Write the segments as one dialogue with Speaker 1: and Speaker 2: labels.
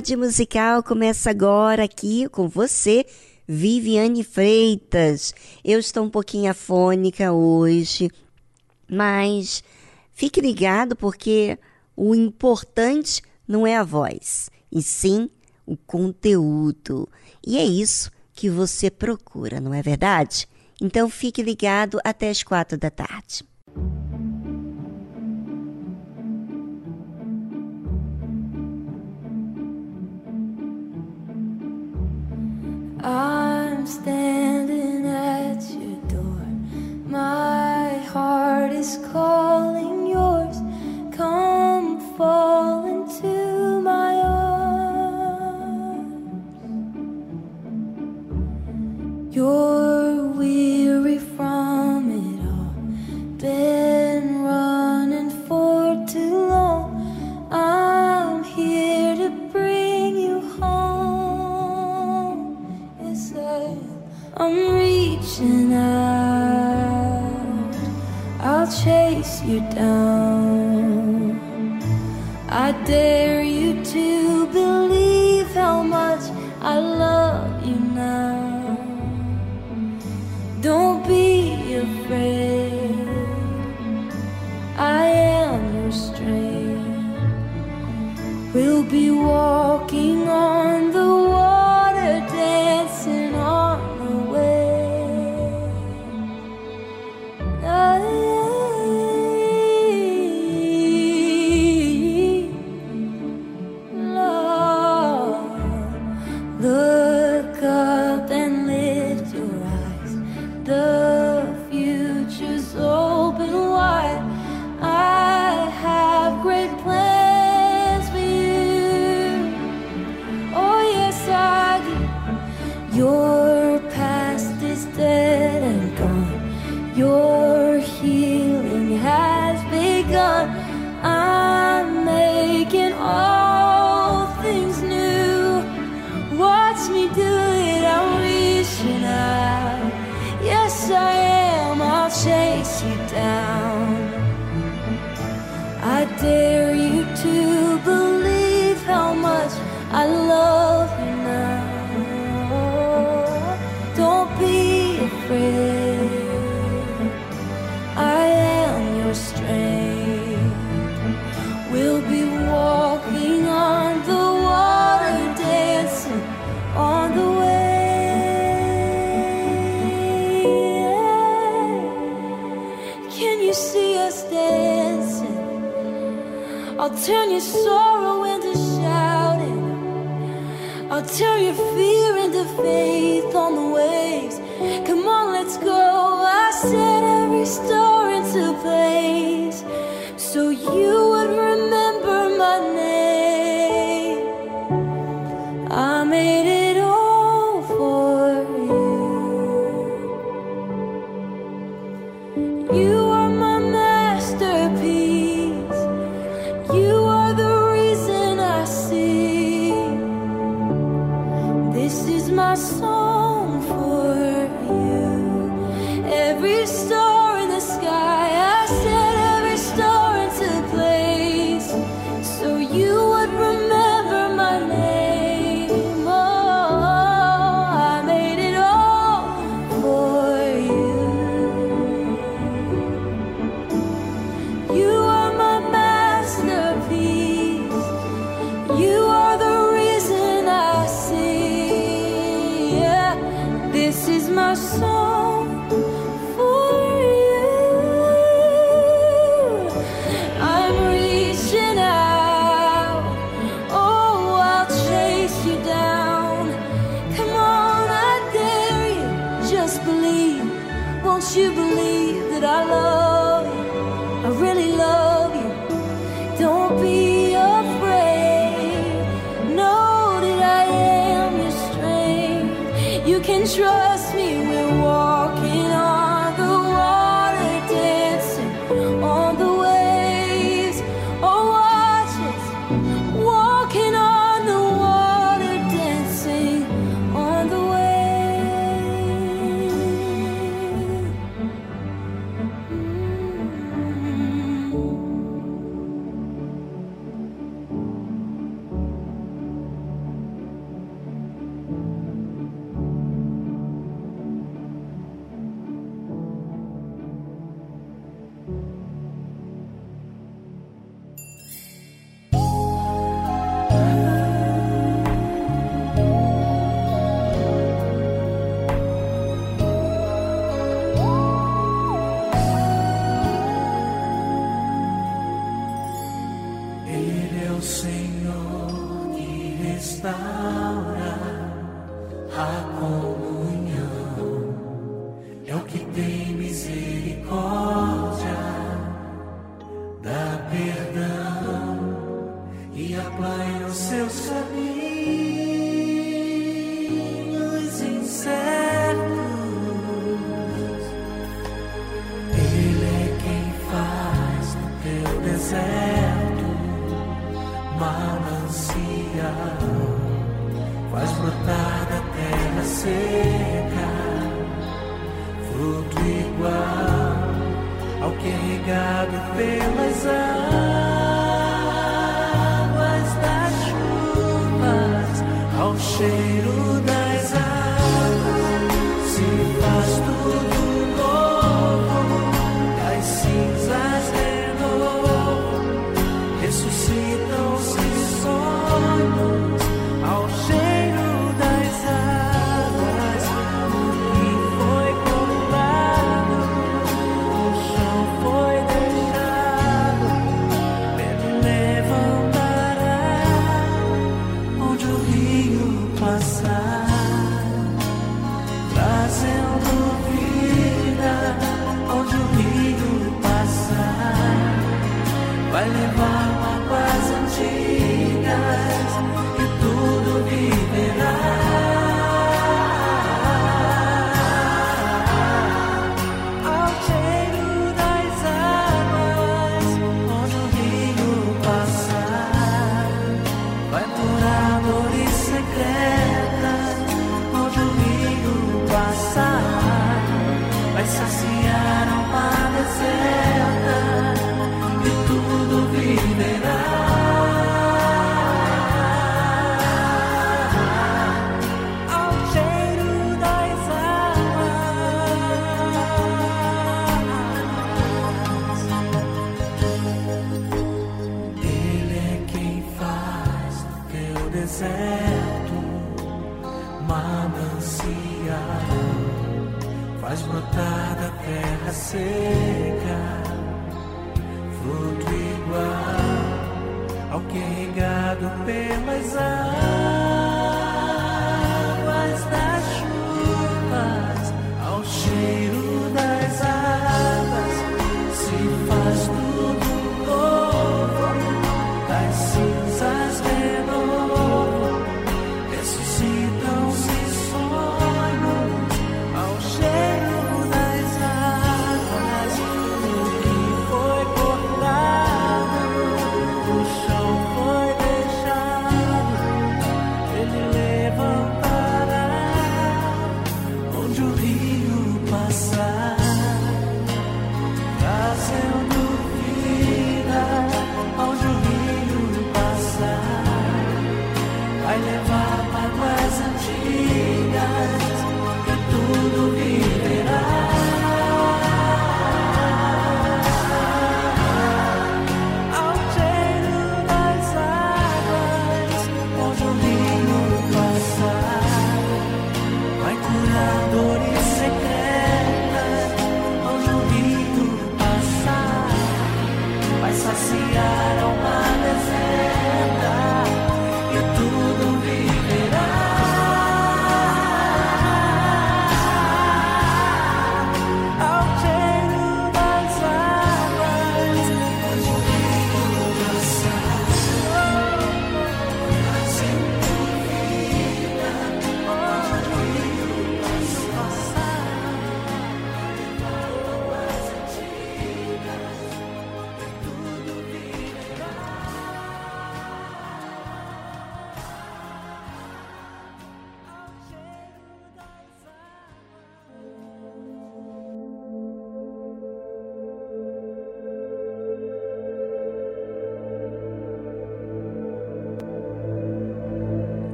Speaker 1: Tarde Musical começa agora aqui com você, Viviane Freitas. Eu estou um pouquinho afônica hoje, mas fique ligado porque o importante não é a voz, e sim o conteúdo. E é isso que você procura, não é verdade? Então fique ligado até as quatro da tarde.
Speaker 2: I'm standing at your door. My heart is calling yours. Come fall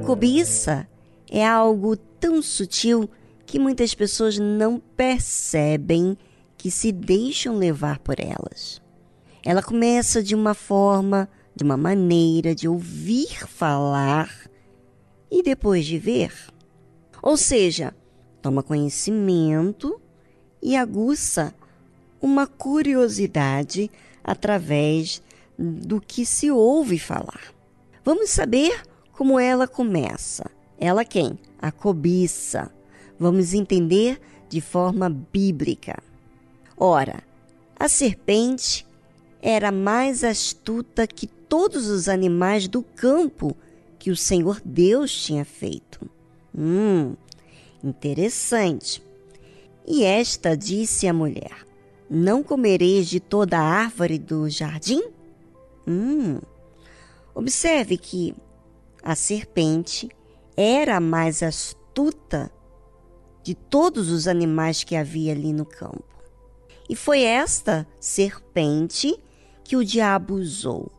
Speaker 1: cobiça é algo tão sutil que muitas pessoas não percebem que se deixam levar por elas. Ela começa de uma forma, de uma maneira de ouvir falar e depois de ver. Ou seja, toma conhecimento e aguça uma curiosidade através do que se ouve falar. Vamos saber como ela começa. Ela quem? A cobiça. Vamos entender de forma bíblica. Ora, a serpente era mais astuta que todos os animais do campo que o Senhor Deus tinha feito. Hum, interessante. E esta disse à mulher: Não comereis de toda a árvore do jardim? Hum. Observe que a serpente era a mais astuta de todos os animais que havia ali no campo. E foi esta serpente que o diabo usou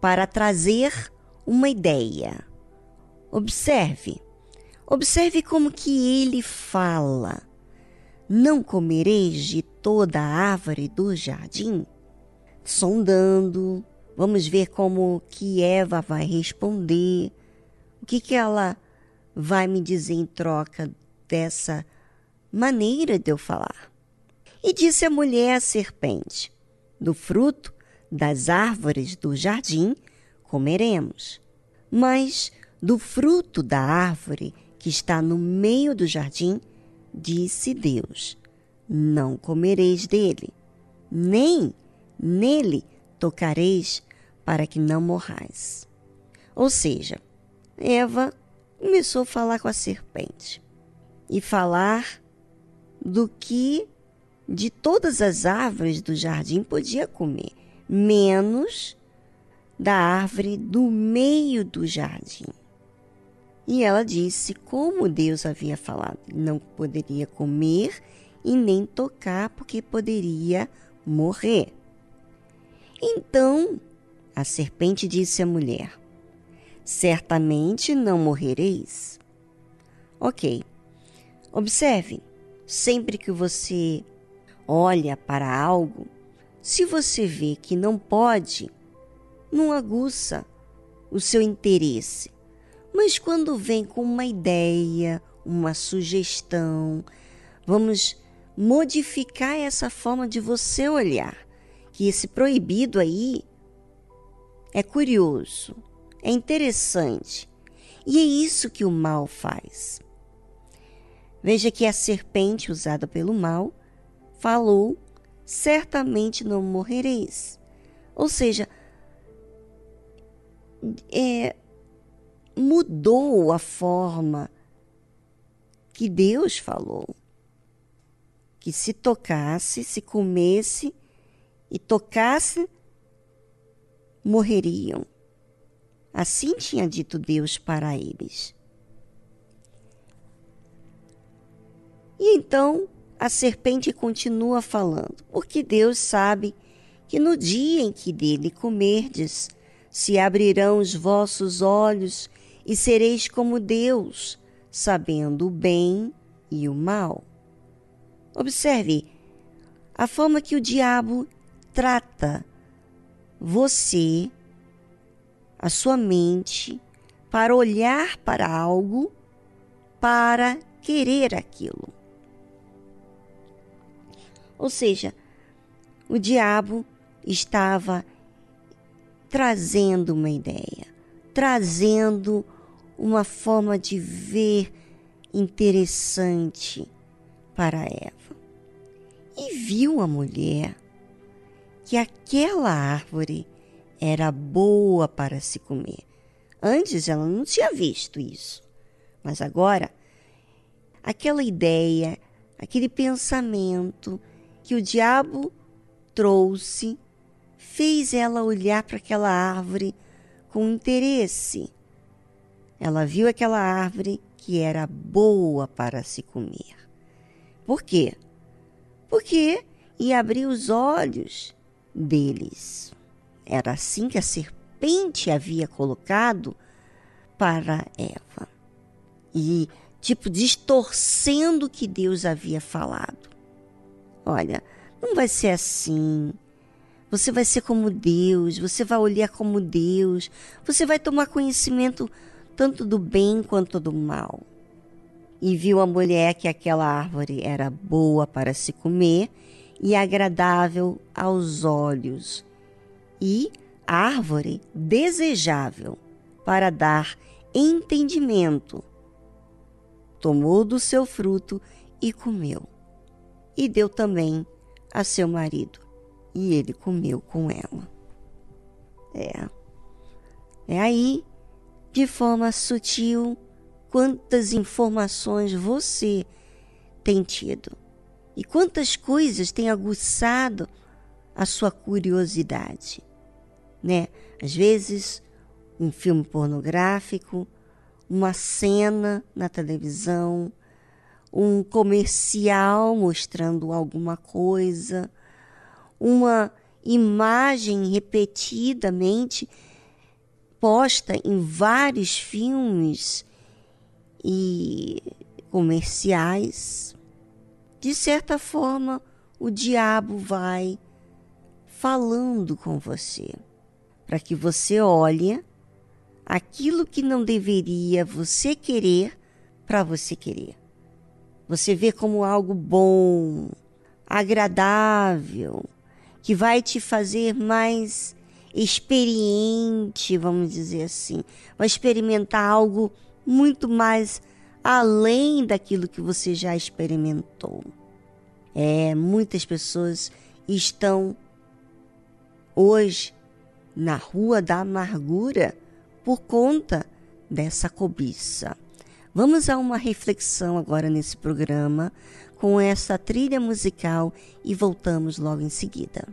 Speaker 1: para trazer uma ideia. Observe, observe como que ele fala. Não comereis de toda a árvore do jardim? Sondando, Vamos ver como que Eva vai responder. O que, que ela vai me dizer em troca dessa maneira de eu falar. E disse a mulher à serpente: Do fruto das árvores do jardim comeremos, mas do fruto da árvore que está no meio do jardim, disse Deus: Não comereis dele, nem nele tocareis, para que não morrais. Ou seja, Eva começou a falar com a serpente e falar do que de todas as árvores do jardim podia comer, menos da árvore do meio do jardim. E ela disse como Deus havia falado, não poderia comer e nem tocar porque poderia morrer. Então a serpente disse à mulher: Certamente não morrereis. Ok. Observe, sempre que você olha para algo, se você vê que não pode, não aguça o seu interesse. Mas quando vem com uma ideia, uma sugestão, vamos modificar essa forma de você olhar. Que esse proibido aí é curioso, é interessante. E é isso que o mal faz. Veja que a serpente usada pelo mal falou certamente não morrereis. Ou seja, é, mudou a forma que Deus falou. Que se tocasse, se comesse e tocasse, morreriam. Assim tinha dito Deus para eles. E então a serpente continua falando, porque Deus sabe que no dia em que dele comerdes, se abrirão os vossos olhos e sereis como Deus, sabendo o bem e o mal. Observe a forma que o diabo trata você, a sua mente, para olhar para algo, para querer aquilo. Ou seja, o diabo estava trazendo uma ideia, trazendo uma forma de ver interessante para Eva. E viu a mulher que aquela árvore era boa para se comer. Antes ela não tinha visto isso, mas agora aquela ideia, aquele pensamento que o diabo trouxe fez ela olhar para aquela árvore com interesse. Ela viu aquela árvore que era boa para se comer. Por quê? Porque ia abrir os olhos deles. Era assim que a serpente havia colocado para Eva. E, tipo, distorcendo o que Deus havia falado. Olha, não vai ser assim. Você vai ser como Deus, você vai olhar como Deus, você vai tomar conhecimento tanto do bem quanto do mal. E viu a mulher que aquela árvore era boa para se comer e agradável aos olhos, e árvore desejável para dar entendimento. Tomou do seu fruto e comeu e deu também a seu marido, e ele comeu com ela. É. É aí, de forma sutil, quantas informações você tem tido e quantas coisas tem aguçado a sua curiosidade, né? Às vezes, um filme pornográfico, uma cena na televisão, um comercial mostrando alguma coisa, uma imagem repetidamente posta em vários filmes e comerciais. De certa forma, o diabo vai falando com você para que você olhe aquilo que não deveria você querer para você querer você vê como algo bom, agradável, que vai te fazer mais experiente, vamos dizer assim. Vai experimentar algo muito mais além daquilo que você já experimentou. É, muitas pessoas estão hoje na rua da amargura por conta dessa cobiça. Vamos a uma reflexão agora nesse programa com essa trilha musical e voltamos logo em seguida.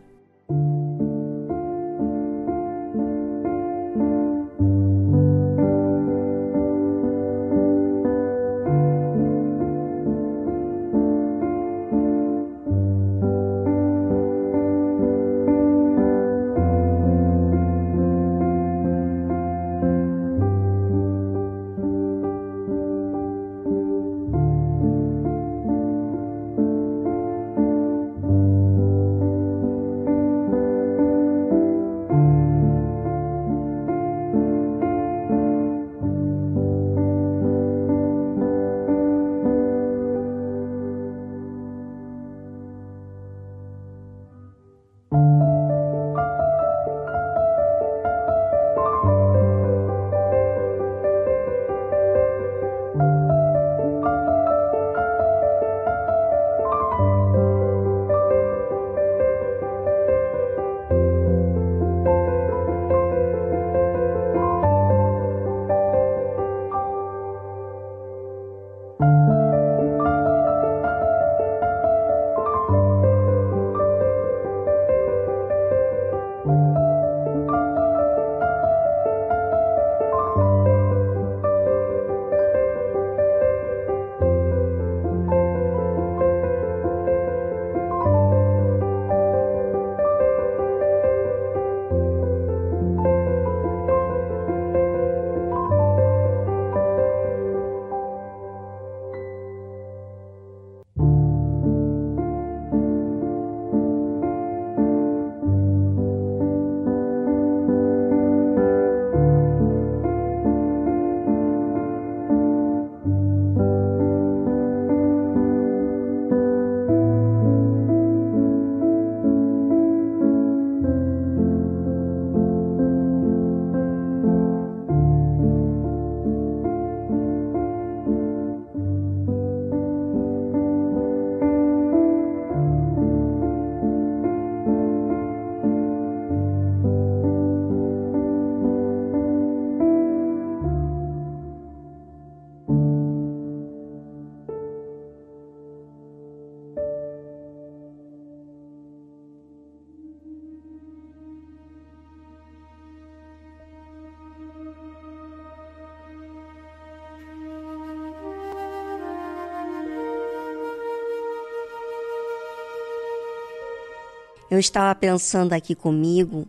Speaker 1: Eu estava pensando aqui comigo,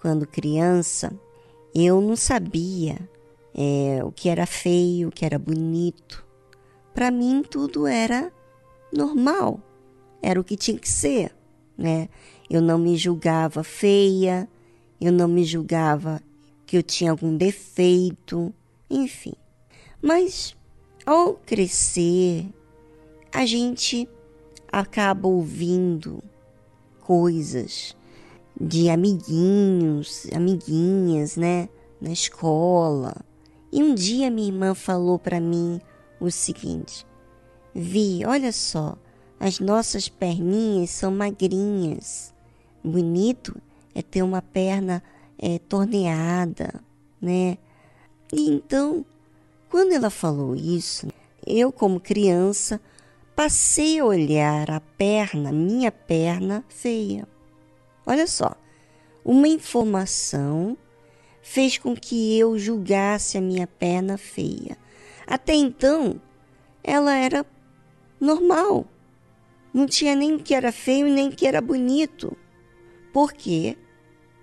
Speaker 1: quando criança, eu não sabia é, o que era feio, o que era bonito. Para mim, tudo era normal, era o que tinha que ser, né? Eu não me julgava feia, eu não me julgava que eu tinha algum defeito, enfim. Mas ao crescer, a gente acaba ouvindo coisas de amiguinhos, amiguinhas, né, na escola. E um dia minha irmã falou para mim o seguinte: Vi, olha só, as nossas perninhas são magrinhas. Bonito é ter uma perna é, torneada, né? E então, quando ela falou isso, eu, como criança, passei a olhar a perna, minha perna feia. Olha só, uma informação fez com que eu julgasse a minha perna feia. Até então, ela era normal. Não tinha nem que era feio nem que era bonito. Porque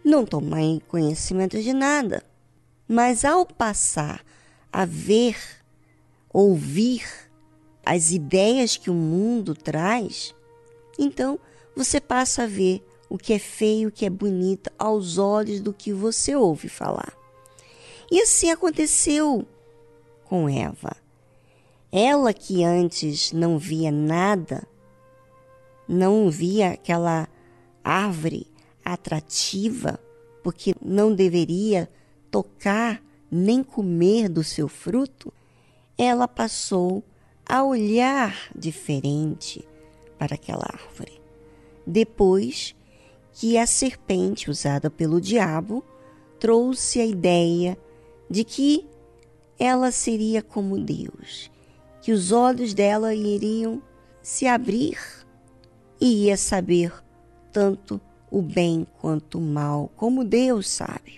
Speaker 1: não tomei conhecimento de nada. Mas ao passar a ver, ouvir as ideias que o mundo traz, então você passa a ver o que é feio, o que é bonito aos olhos do que você ouve falar. E assim aconteceu com Eva. Ela que antes não via nada, não via aquela árvore atrativa, porque não deveria tocar nem comer do seu fruto, ela passou a olhar diferente para aquela árvore. Depois que a serpente usada pelo diabo trouxe a ideia de que ela seria como Deus, que os olhos dela iriam se abrir e ia saber tanto o bem quanto o mal, como Deus sabe.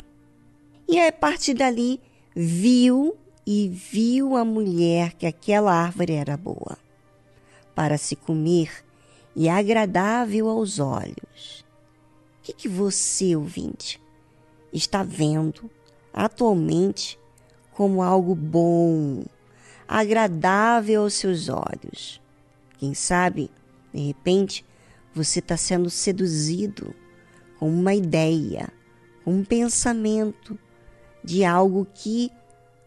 Speaker 1: E a partir dali viu e viu a mulher que aquela árvore era boa para se comer e agradável aos olhos. O que, que você, ouvinte, está vendo atualmente como algo bom, agradável aos seus olhos? Quem sabe, de repente, você está sendo seduzido com uma ideia, um pensamento de algo que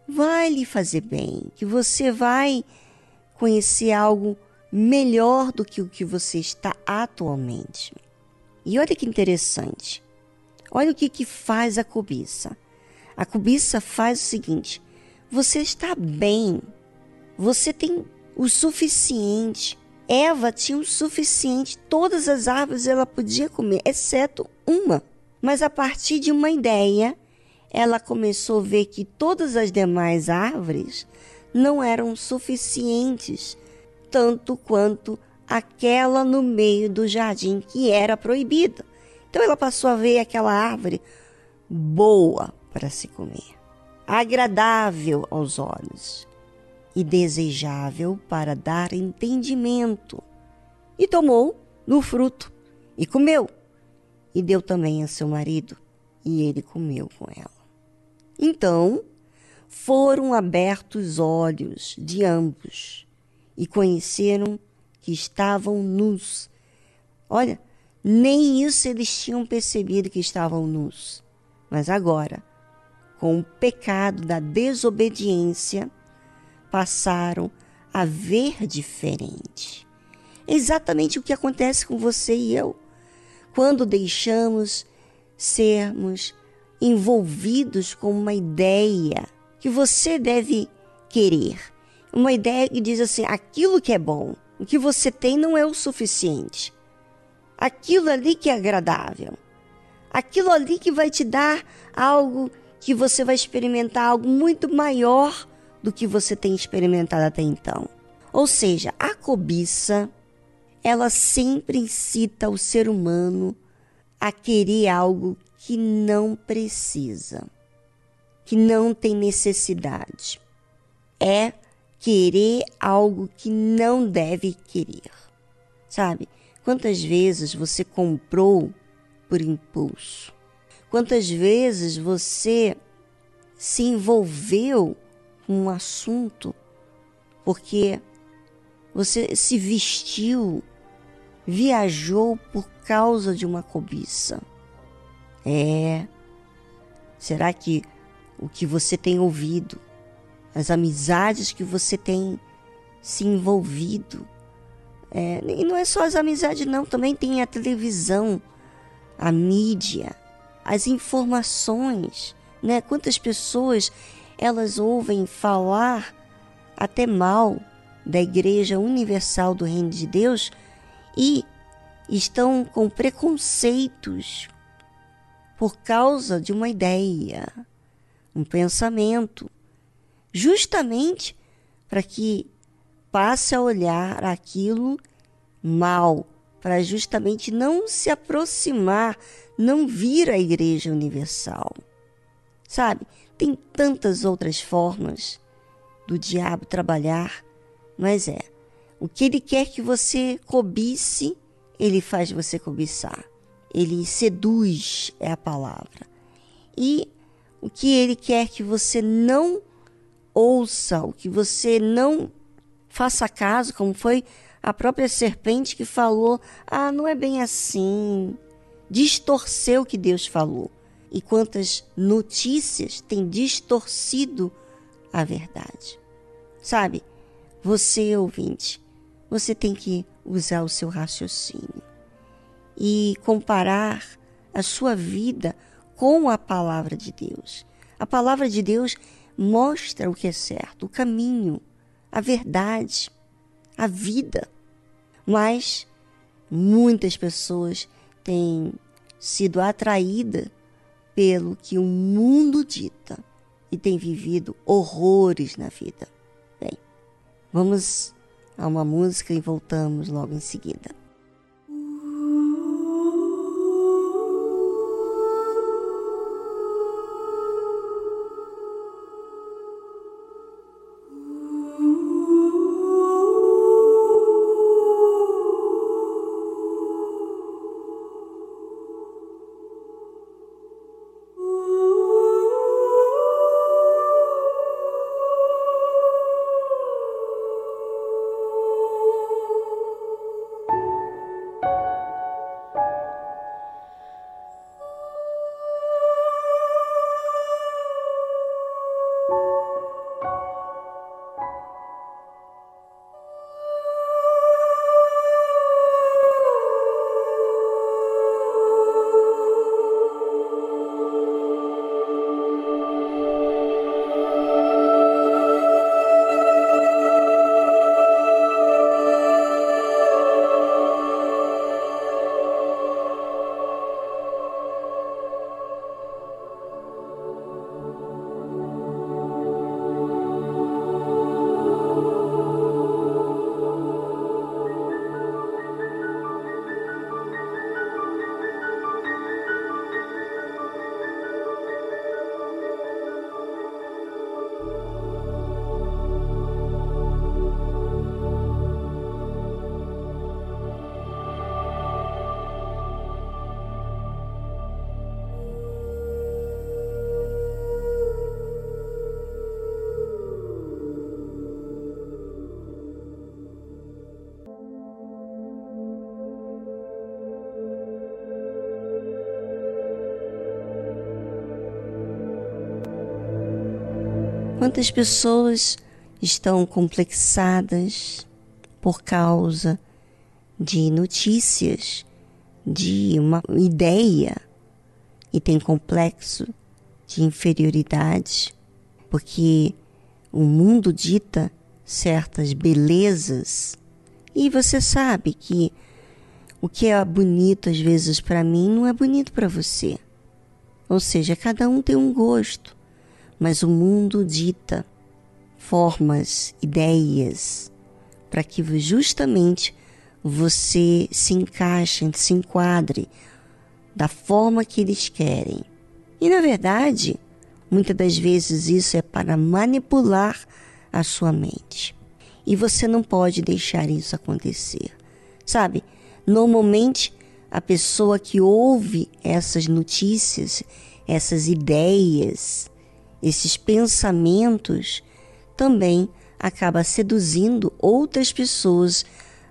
Speaker 1: vai lhe fazer bem, que você vai conhecer algo melhor do que o que você está atualmente. E olha que interessante. Olha o que, que faz a cobiça. A cobiça faz o seguinte: você está bem, você tem o suficiente. Eva tinha o suficiente, todas as árvores ela podia comer, exceto uma. Mas a partir de uma ideia, ela começou a ver que todas as demais árvores não eram suficientes, tanto quanto aquela no meio do jardim que era proibida, Então ela passou a ver aquela árvore boa para se comer, agradável aos olhos e desejável para dar entendimento. E tomou no fruto e comeu, e deu também a seu marido, e ele comeu com ela. Então foram abertos os olhos de ambos e conheceram que estavam nus. Olha, nem isso eles tinham percebido que estavam nus. Mas agora, com o pecado da desobediência, passaram a ver diferente. Exatamente o que acontece com você e eu quando deixamos sermos envolvidos com uma ideia que você deve querer. Uma ideia que diz assim: aquilo que é bom, o que você tem não é o suficiente. Aquilo ali que é agradável. Aquilo ali que vai te dar algo que você vai experimentar algo muito maior do que você tem experimentado até então. Ou seja, a cobiça, ela sempre incita o ser humano a querer algo que não precisa, que não tem necessidade. É querer algo que não deve querer. Sabe? Quantas vezes você comprou por impulso? Quantas vezes você se envolveu com um assunto porque você se vestiu, viajou por causa de uma cobiça. É. Será que o que você tem ouvido, as amizades que você tem se envolvido, é, e não é só as amizades, não, também tem a televisão, a mídia, as informações, né? Quantas pessoas elas ouvem falar até mal da Igreja Universal do Reino de Deus e estão com preconceitos por causa de uma ideia, um pensamento, justamente para que passe a olhar aquilo mal, para justamente não se aproximar, não vir à Igreja Universal. Sabe? Tem tantas outras formas do diabo trabalhar, mas é. O que ele quer que você cobice, ele faz você cobiçar. Ele seduz, é a palavra. E o que ele quer que você não ouça, o que você não faça caso, como foi a própria serpente que falou: ah, não é bem assim. Distorceu o que Deus falou e quantas notícias têm distorcido a verdade. Sabe, você ouvinte, você tem que usar o seu raciocínio e comparar a sua vida com a palavra de Deus. A palavra de Deus mostra o que é certo, o caminho, a verdade, a vida. Mas muitas pessoas têm sido atraídas pelo que o mundo dita e tem vivido horrores na vida. Bem, vamos a uma música e voltamos logo em seguida. Quantas pessoas estão complexadas por causa de notícias, de uma ideia e tem complexo de inferioridade, porque o mundo dita certas belezas e você sabe que o que é bonito às vezes para mim não é bonito para você. Ou seja, cada um tem um gosto, mas o mundo dita formas, ideias, para que justamente você se encaixe, se enquadre da forma que eles querem. E na verdade, muitas das vezes isso é para manipular a sua mente. E você não pode deixar isso acontecer. Sabe? Normalmente, a pessoa que ouve essas notícias, essas ideias, esses pensamentos, também acaba seduzindo outras pessoas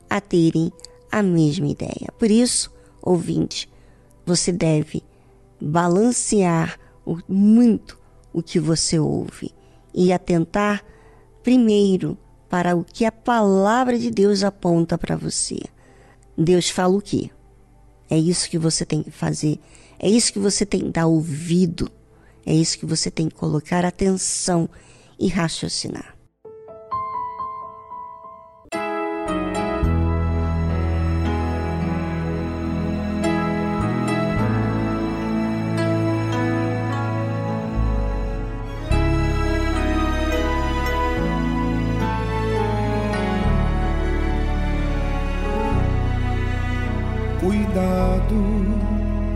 Speaker 1: a terem a mesma ideia. Por isso, ouvinte, você deve balancear muito o que você ouve e atentar primeiro para o que a palavra de Deus aponta para você. Deus fala o quê? É isso que você tem que fazer. É isso que você tem que dar ouvido. É isso que você tem que colocar atenção e raciocinar.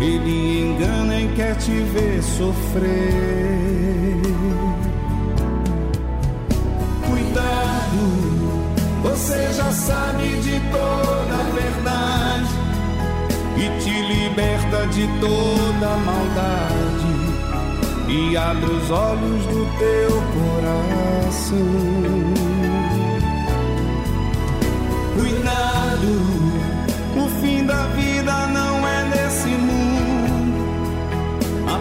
Speaker 3: Ele engana e quer te ver sofrer. Cuidado, você já sabe de toda a verdade e te liberta de toda maldade e abre os olhos do teu coração. Cuidado,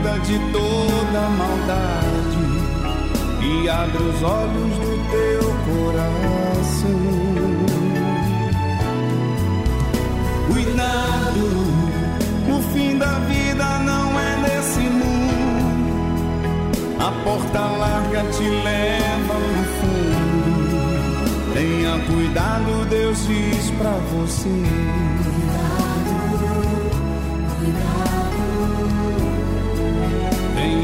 Speaker 3: liberta de toda maldade e abre os olhos do teu coração. Cuidado, o fim da vida não é nesse mundo. A porta larga te leva no fundo. Tenha cuidado, Deus diz pra você.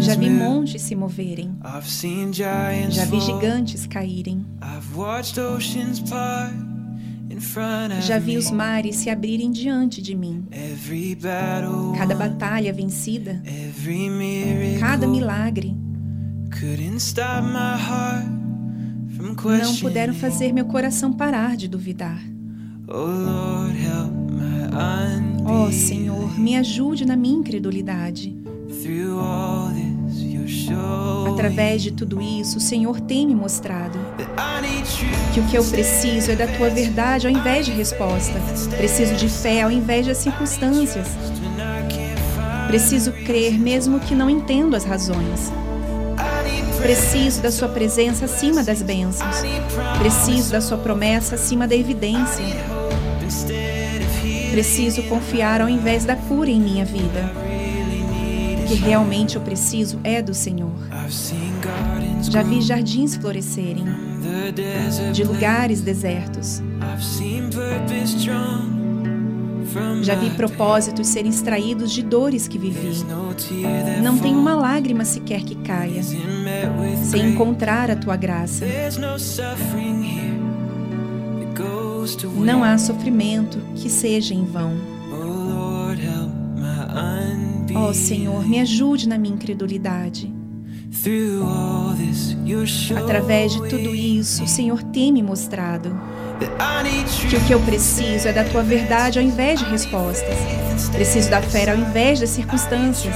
Speaker 4: Já vi montes se moverem. Já vi gigantes caírem. Já vi os mares se abrirem diante de mim. Cada batalha vencida, cada milagre, não puderam fazer meu coração parar de duvidar.
Speaker 5: Oh unbelief.
Speaker 4: Senhor, me ajude na minha incredulidade. Através de tudo isso, o Senhor tem me mostrado que o que eu preciso é da tua verdade ao invés de resposta. Preciso de fé ao invés das circunstâncias. Preciso crer mesmo que não entendo as razões. Preciso da sua presença acima das bênçãos. Preciso da sua promessa acima da evidência. Preciso confiar ao invés da cura em minha vida. O que realmente eu preciso é do Senhor. Já vi jardins florescerem de lugares desertos. Já vi propósitos serem extraídos de dores que vivi. Não tem uma lágrima sequer que caia sem encontrar a tua graça. Não há sofrimento que seja em vão.
Speaker 5: Oh.
Speaker 4: Ó Senhor, me ajude na minha incredulidade. Através de tudo isso, o Senhor tem me mostrado que o que eu preciso é da tua verdade ao invés de respostas. Preciso da fé ao invés das circunstâncias.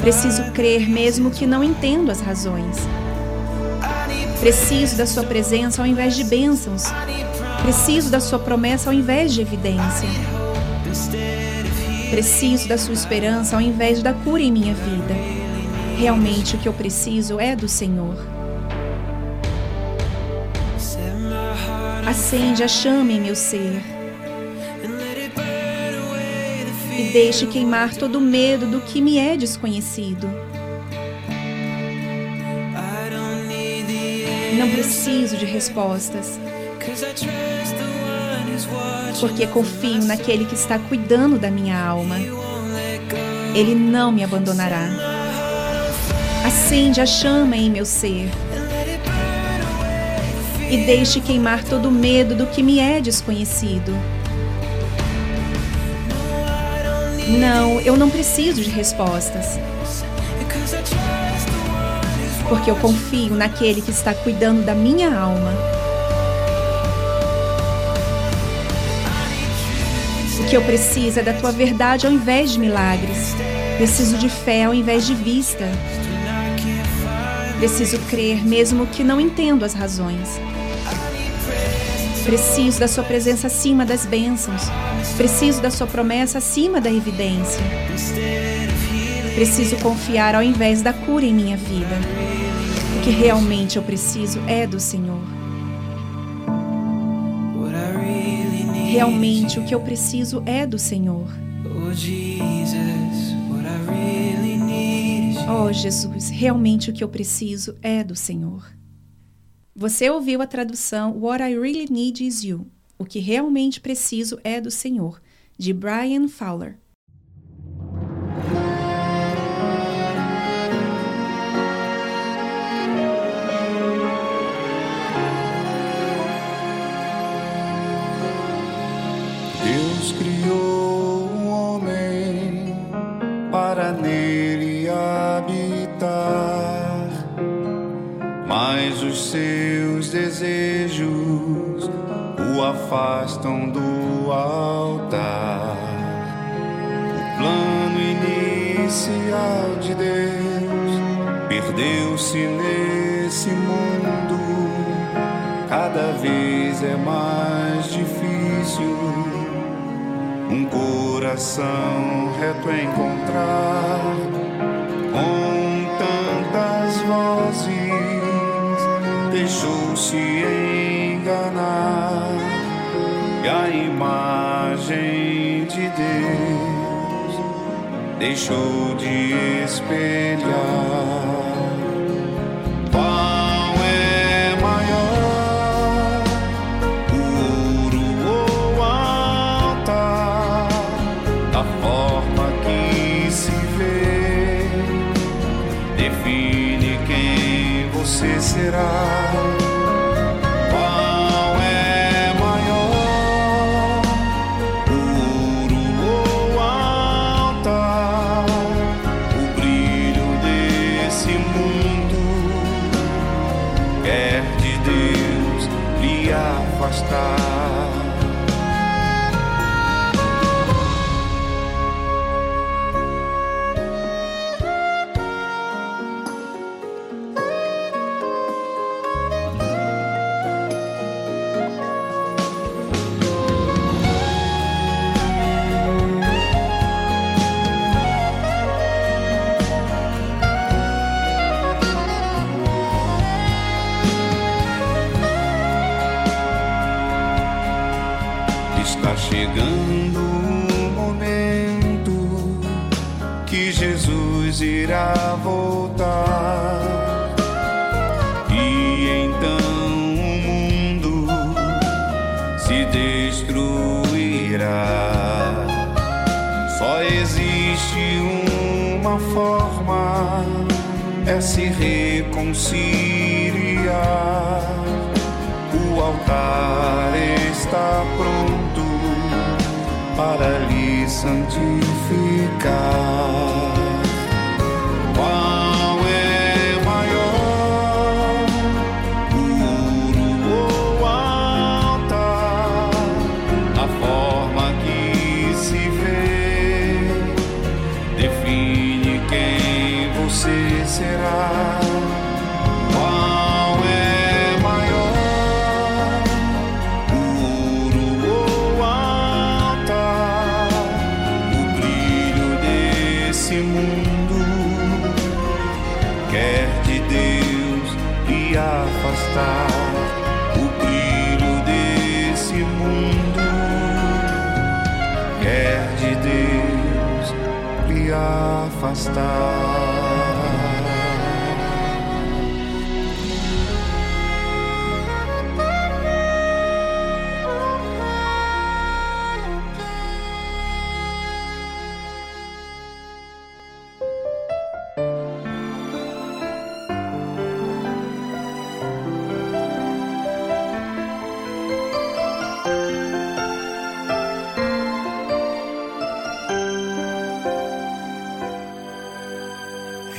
Speaker 4: Preciso crer mesmo que não entendo as razões. Preciso da sua presença ao invés de bênçãos. Preciso da sua promessa ao invés de evidência. Preciso da sua esperança ao invés da cura em minha vida. Realmente o que eu preciso é do Senhor. Acende a chama em meu ser e deixe queimar todo o medo do que me é desconhecido. Não preciso de respostas, porque confio naquele que está cuidando da minha alma. Ele não me abandonará. Acende a chama em meu ser e deixe queimar todo o medo do que me é desconhecido. Não, eu não preciso de respostas, porque eu confio naquele que está cuidando da minha alma. Eu preciso é da tua verdade ao invés de milagres. Preciso de fé ao invés de vista. Preciso crer mesmo que não entendo as razões. Preciso da sua presença acima das bênçãos. Preciso da sua promessa acima da evidência. Preciso confiar ao invés da cura em minha vida. O que realmente eu preciso é do Senhor. Realmente o que eu preciso é do Senhor.
Speaker 5: Oh Jesus.
Speaker 4: Oh Jesus, realmente o que eu preciso é do Senhor. Você ouviu a tradução What I Really Need Is You. O que realmente preciso é do Senhor, de Brian Fowler.
Speaker 3: Criou um homem para nele habitar, mas os seus desejos o afastam do altar. O plano inicial de Deus perdeu-se nesse mundo cada vez é mais difícil um coração reto encontrar com tantas vozes deixou-se enganar. E a imagem de Deus deixou de espelhar será? Irá voltar. E então o mundo se destruirá. Só existe uma forma, é se reconciliar. O altar está pronto para lhe santificar. Afastar.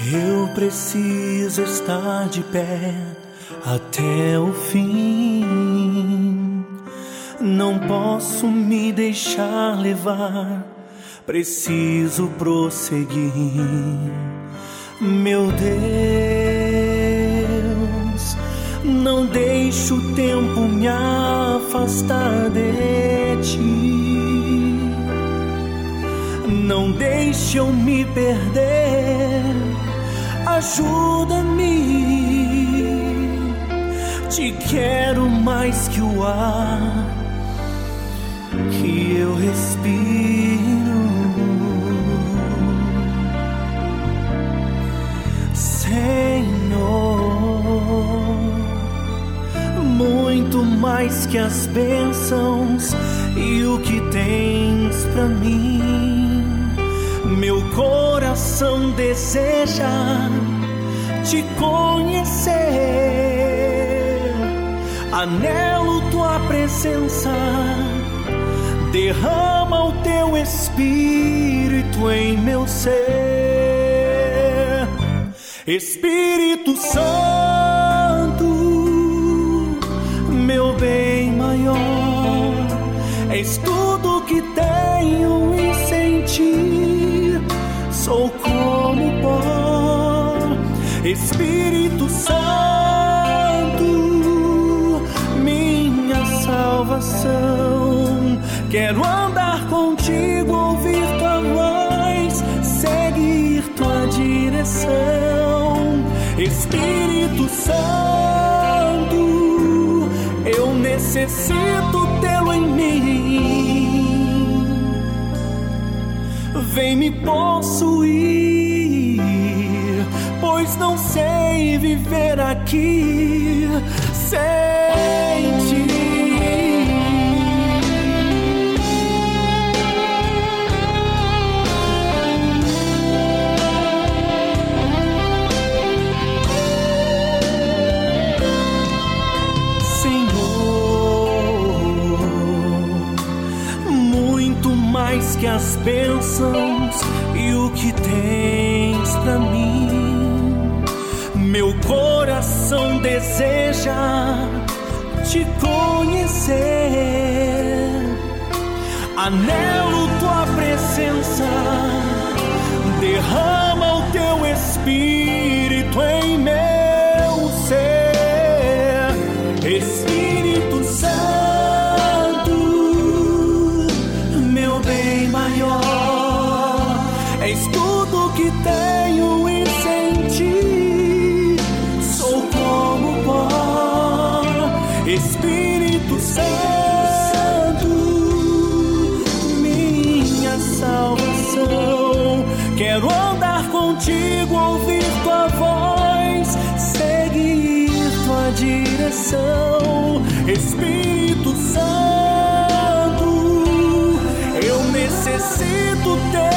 Speaker 6: Eu preciso estar de pé até o fim. Não posso me deixar levar, preciso prosseguir. Meu Deus, não deixe o tempo me afastar de ti. Não deixe eu me perder. Ajuda-me. Te quero mais que o ar que eu respiro. Senhor, muito mais que as bênçãos e o que tens pra mim. Meu coração deseja te conhecer. Anelo tua presença. Derrama o teu espírito em meu ser. Espírito Santo, meu bem maior, és tudo que tenho e sentir. Sou como pó, Espírito Santo, minha salvação. Quero andar contigo, ouvir tua voz, seguir tua direção. Espírito Santo, eu necessito tê-lo em mim. Vem me possuir, pois não sei viver aqui. Sem que as bênçãos e o que tens para mim. Meu coração deseja te conhecer. Anelo tua presença, derrama o teu espírito em mim. coração, Espírito Santo. Eu necessito ter.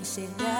Speaker 2: Conseguem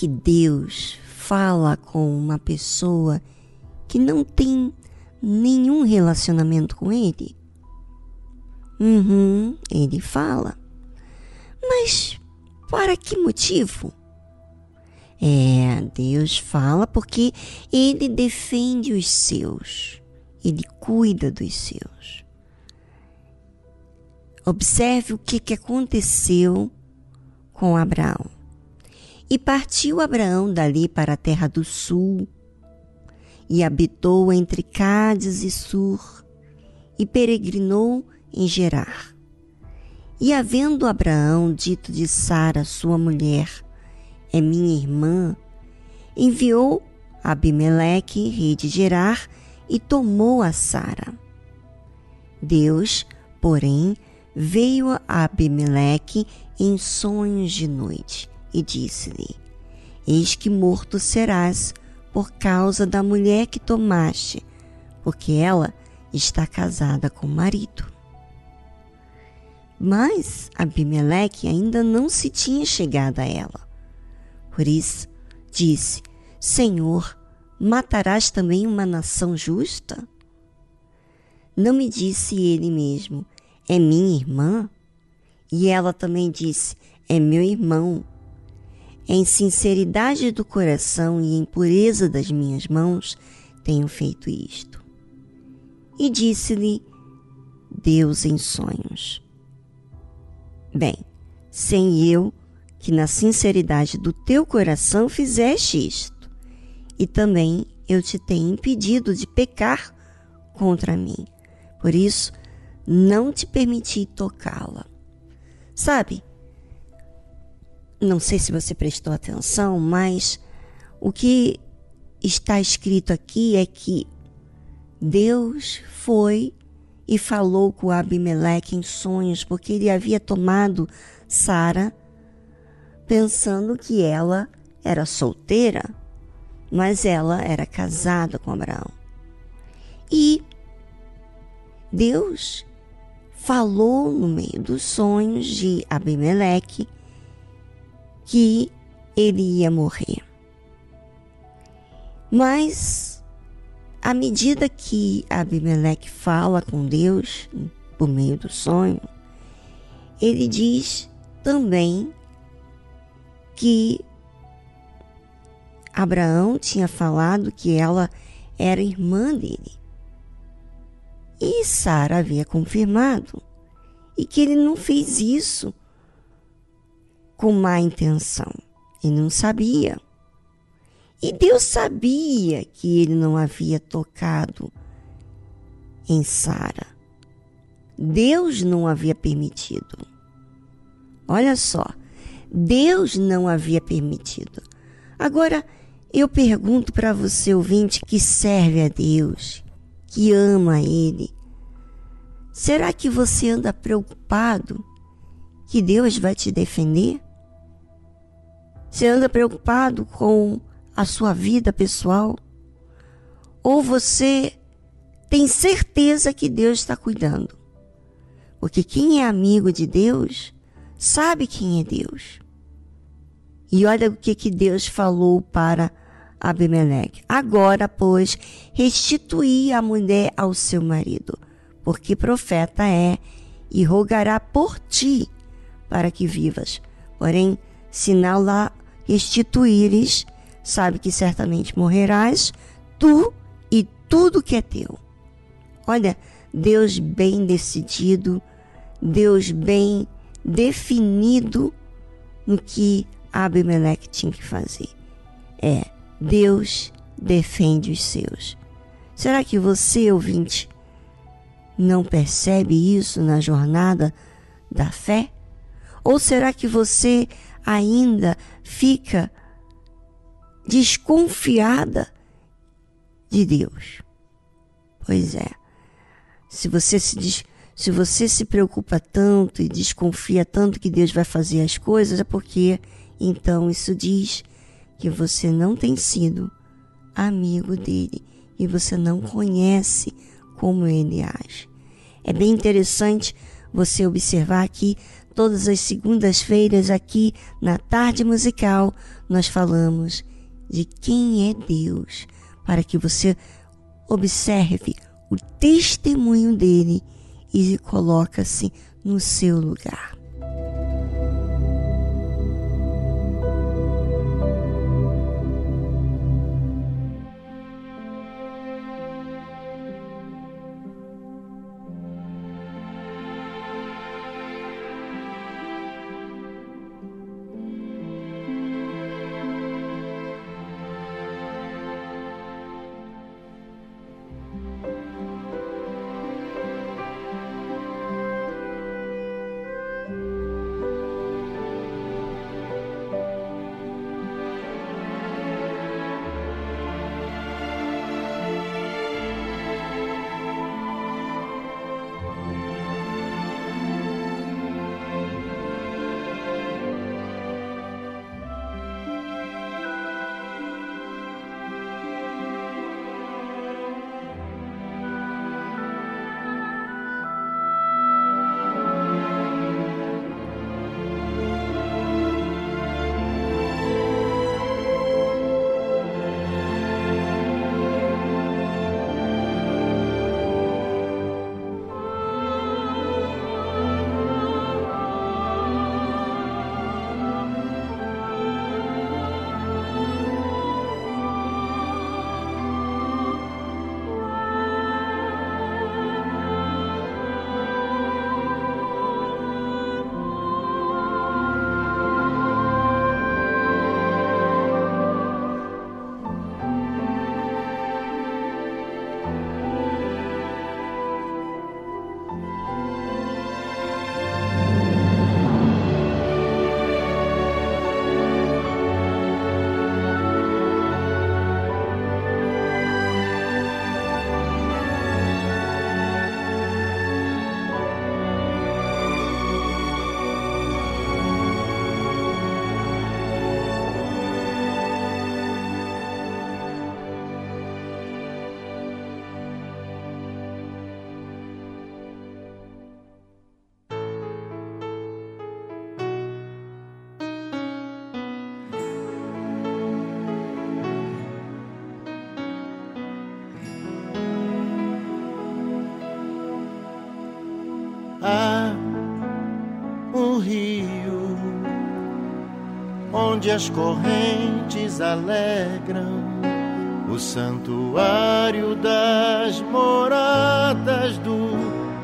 Speaker 1: Que Deus fala com uma pessoa que não tem nenhum relacionamento com Ele? Uhum, ele fala. Mas para que motivo? É, Deus fala porque Ele defende os seus, Ele cuida dos seus. Observe o que, que aconteceu com Abraão. E partiu Abraão dali para a terra do sul, e habitou entre Cádiz e Sur, e peregrinou em Gerar. E havendo Abraão dito de Sara, sua mulher, é minha irmã, enviou Abimeleque, rei de Gerar, e tomou a Sara. Deus, porém, veio a Abimeleque em sonhos de noite e disse-lhe: Eis que morto serás por causa da mulher que tomaste, porque ela está casada com o marido. Mas Abimeleque ainda não se tinha chegado a ela. Por isso disse: Senhor, matarás também uma nação justa? Não me disse ele mesmo: É minha irmã? E ela também disse: É meu irmão. Em sinceridade do coração e em pureza das minhas mãos tenho feito isto. E disse-lhe Deus em sonhos: Bem, sem eu, que na sinceridade do teu coração fizeste isto, e também eu te tenho impedido de pecar contra mim. Por isso, não te permiti tocá-la. Sabe? Não sei se você prestou atenção, mas o que está escrito aqui é que Deus foi e falou com Abimeleque em sonhos, porque ele havia tomado Sara pensando que ela era solteira, mas ela era casada com Abraão. E Deus falou no meio dos sonhos de Abimeleque que ele ia morrer. Mas, à medida que Abimeleque fala com Deus por meio do sonho, ele diz também que Abraão tinha falado que ela era irmã dele. E Sara havia confirmado e que ele não fez isso com má intenção. Ele não sabia. E Deus sabia que ele não havia tocado em Sara. Deus não havia permitido. Olha só, Deus não havia permitido. Agora, eu pergunto para você, ouvinte, que serve a Deus, que ama Ele, será que você anda preocupado que Deus vai te defender? Você anda preocupado com a sua vida pessoal? Ou você tem certeza que Deus está cuidando? Porque quem é amigo de Deus sabe quem é Deus. E olha o que, que Deus falou para Abimeleque. Agora, pois, restituí a mulher ao seu marido, porque profeta é, e rogará por ti para que vivas. Porém, não lá restituíres, sabe que certamente morrerás, tu e tudo que é teu. Olha, Deus bem decidido, Deus bem definido no que Abimeleque tinha que fazer. É Deus defende os seus. Será que você, ouvinte, não percebe isso na jornada da fé? Ou será que você ainda fica desconfiada de Deus? Pois é. Se você se, se você se preocupa tanto e desconfia tanto que Deus vai fazer as coisas, é porque então isso diz que você não tem sido amigo dele e você não conhece como ele age. É bem interessante você observar que todas as segundas-feiras aqui na tarde musical nós falamos de quem é Deus, para que você observe o testemunho dele e coloca-se no seu lugar.
Speaker 7: Onde as correntes alegram o santuário das moradas do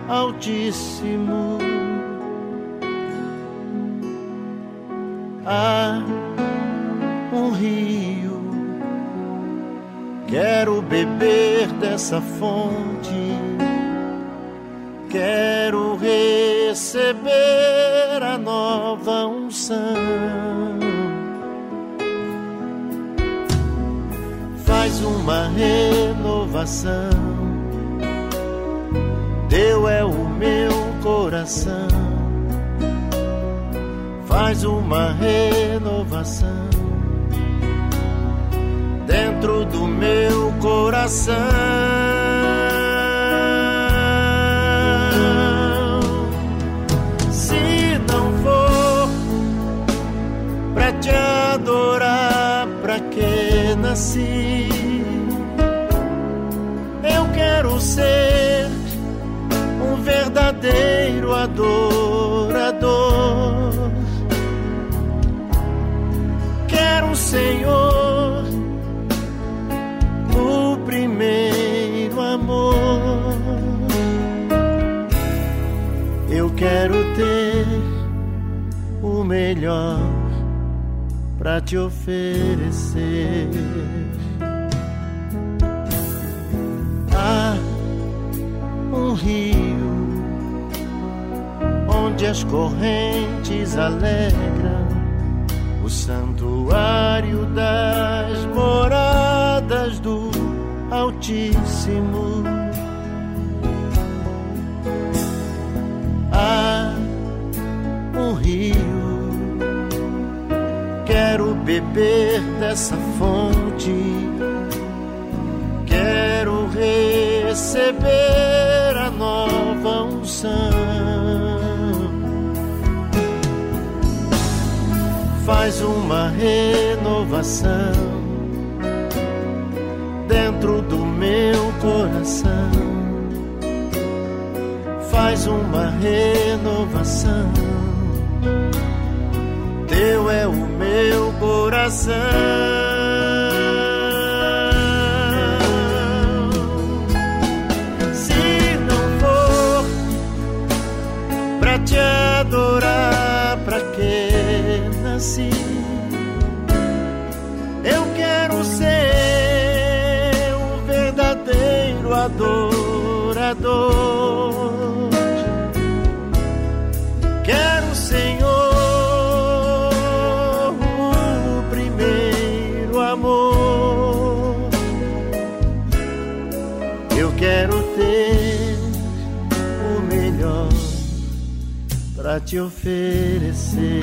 Speaker 7: Altíssimo. Há um rio, quero beber dessa fonte, quero receber a nova unção. Uma renovação. Teu é o meu coração, faz uma renovação dentro do meu coração. Se não for pra te adorar, pra que nasci? Ser um verdadeiro adorador. Quero, Senhor, o primeiro amor. Eu quero ter o melhor para te oferecer. Rio onde as correntes alegram o santuário das moradas do Altíssimo. Há um rio quero beber dessa fonte, quero receber nova unção. Faz uma renovação dentro do meu coração. Faz uma renovação teu é o meu coração. Te adorar, pra que nasci? Eu quero ser um verdadeiro adorador. Quero, Senhor, o primeiro amor. Eu quero ter o melhor para te oferecer.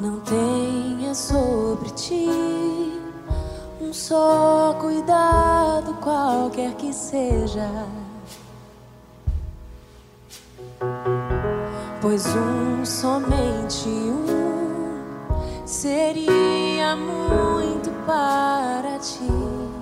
Speaker 8: Não
Speaker 2: tenha sobre ti um só cuidado, qualquer que seja. Pois um, somente um, seria muito para ti.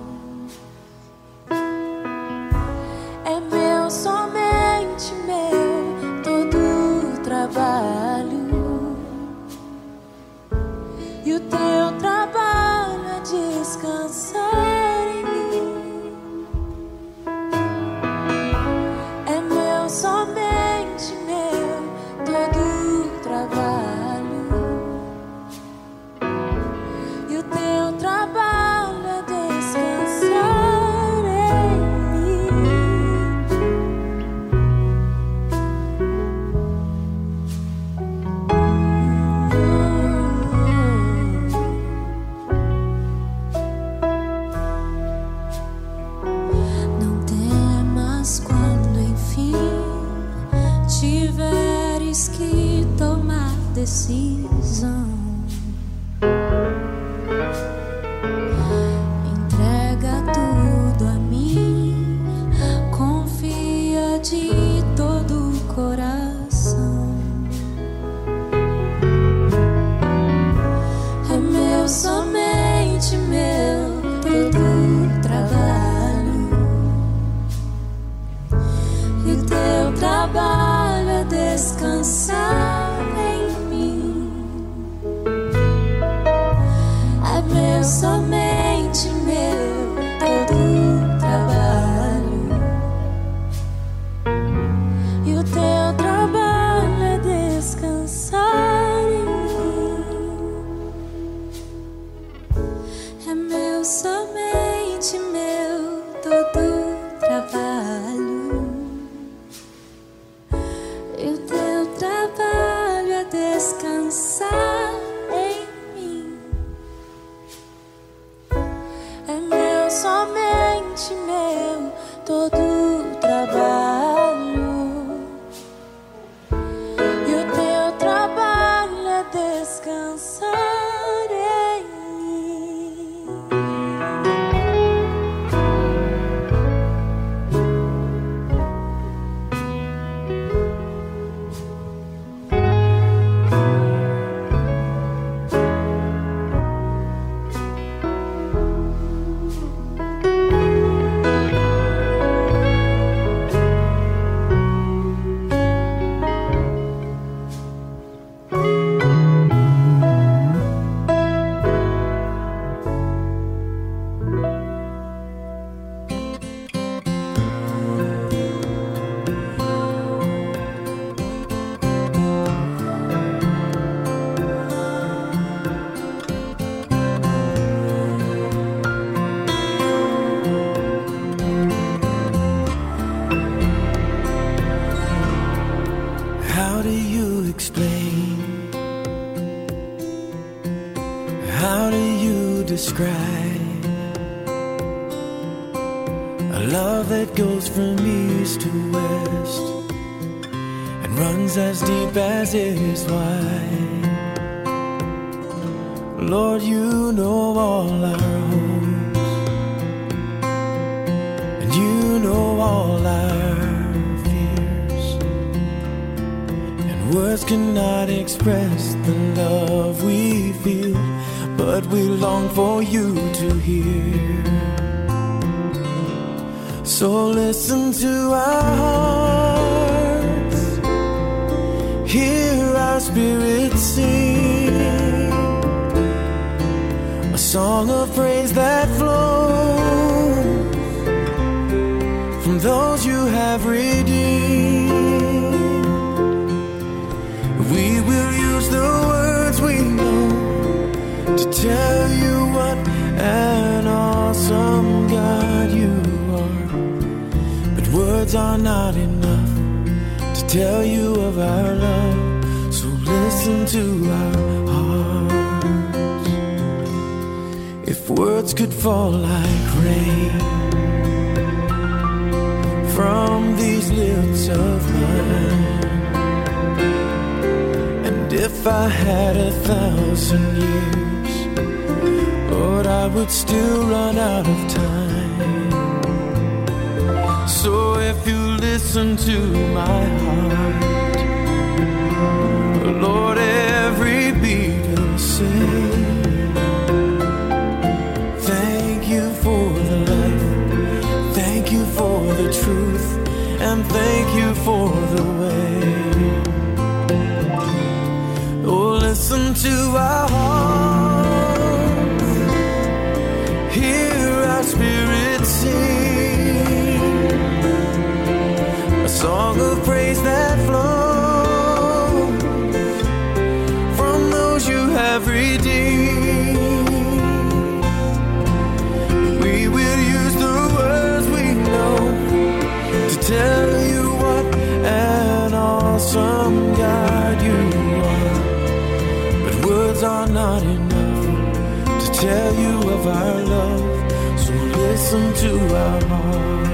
Speaker 6: listen to our noise.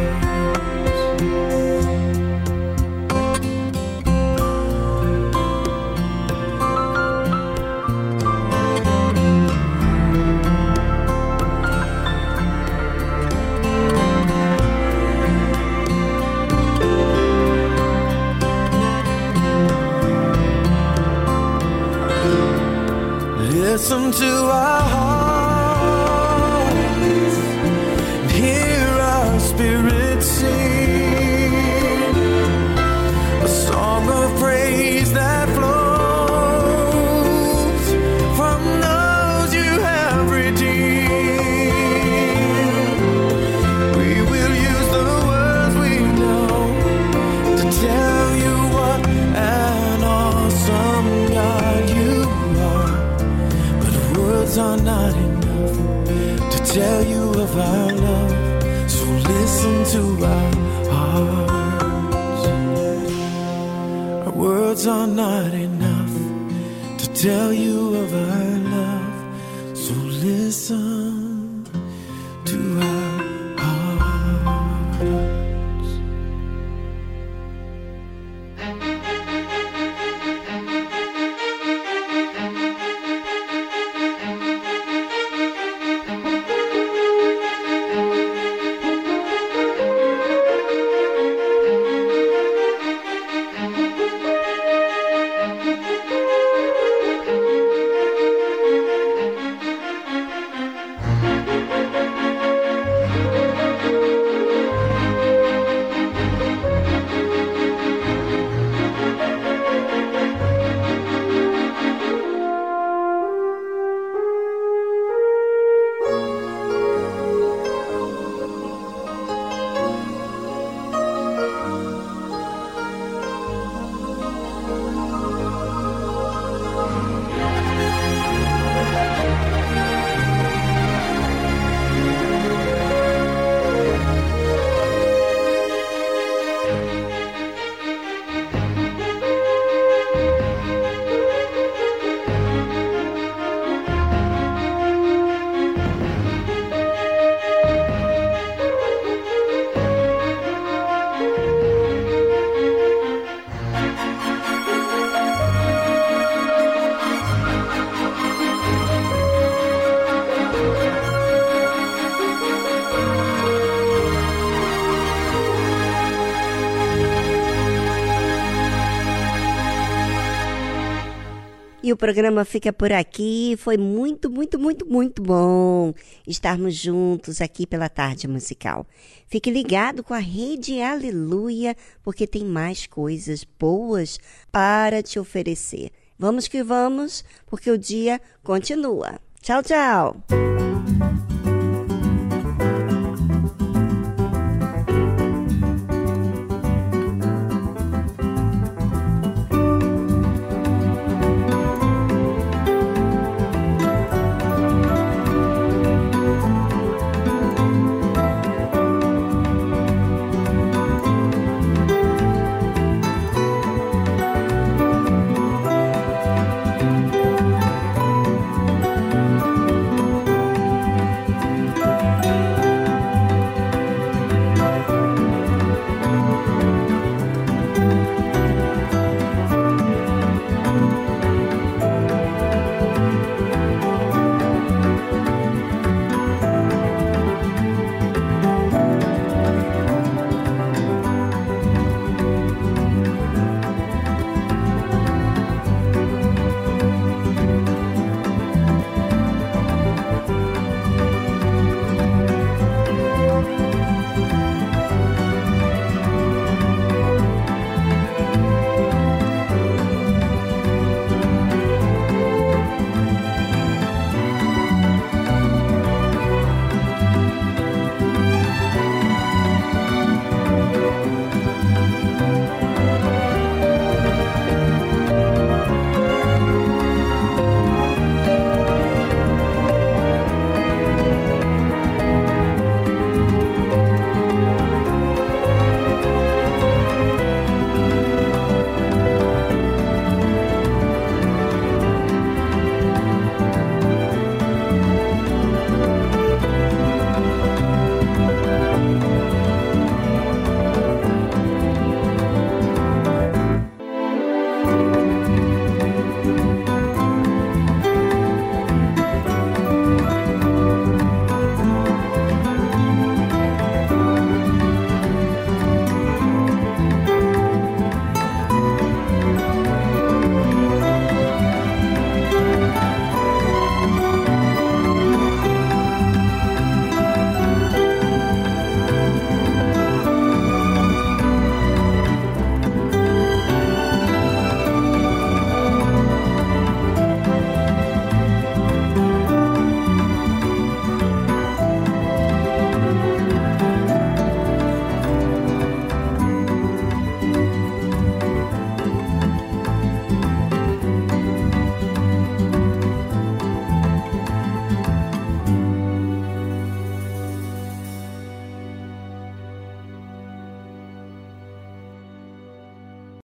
Speaker 6: Listen to our of. So listen to our hearts. Our words are not enough to tell you
Speaker 1: o programa fica por aqui. Foi muito, muito, muito, muito bom estarmos juntos aqui pela tarde musical. Fique ligado com a Rede Aleluia, porque tem mais coisas boas para te oferecer. Vamos que vamos, porque o dia continua. Tchau, tchau!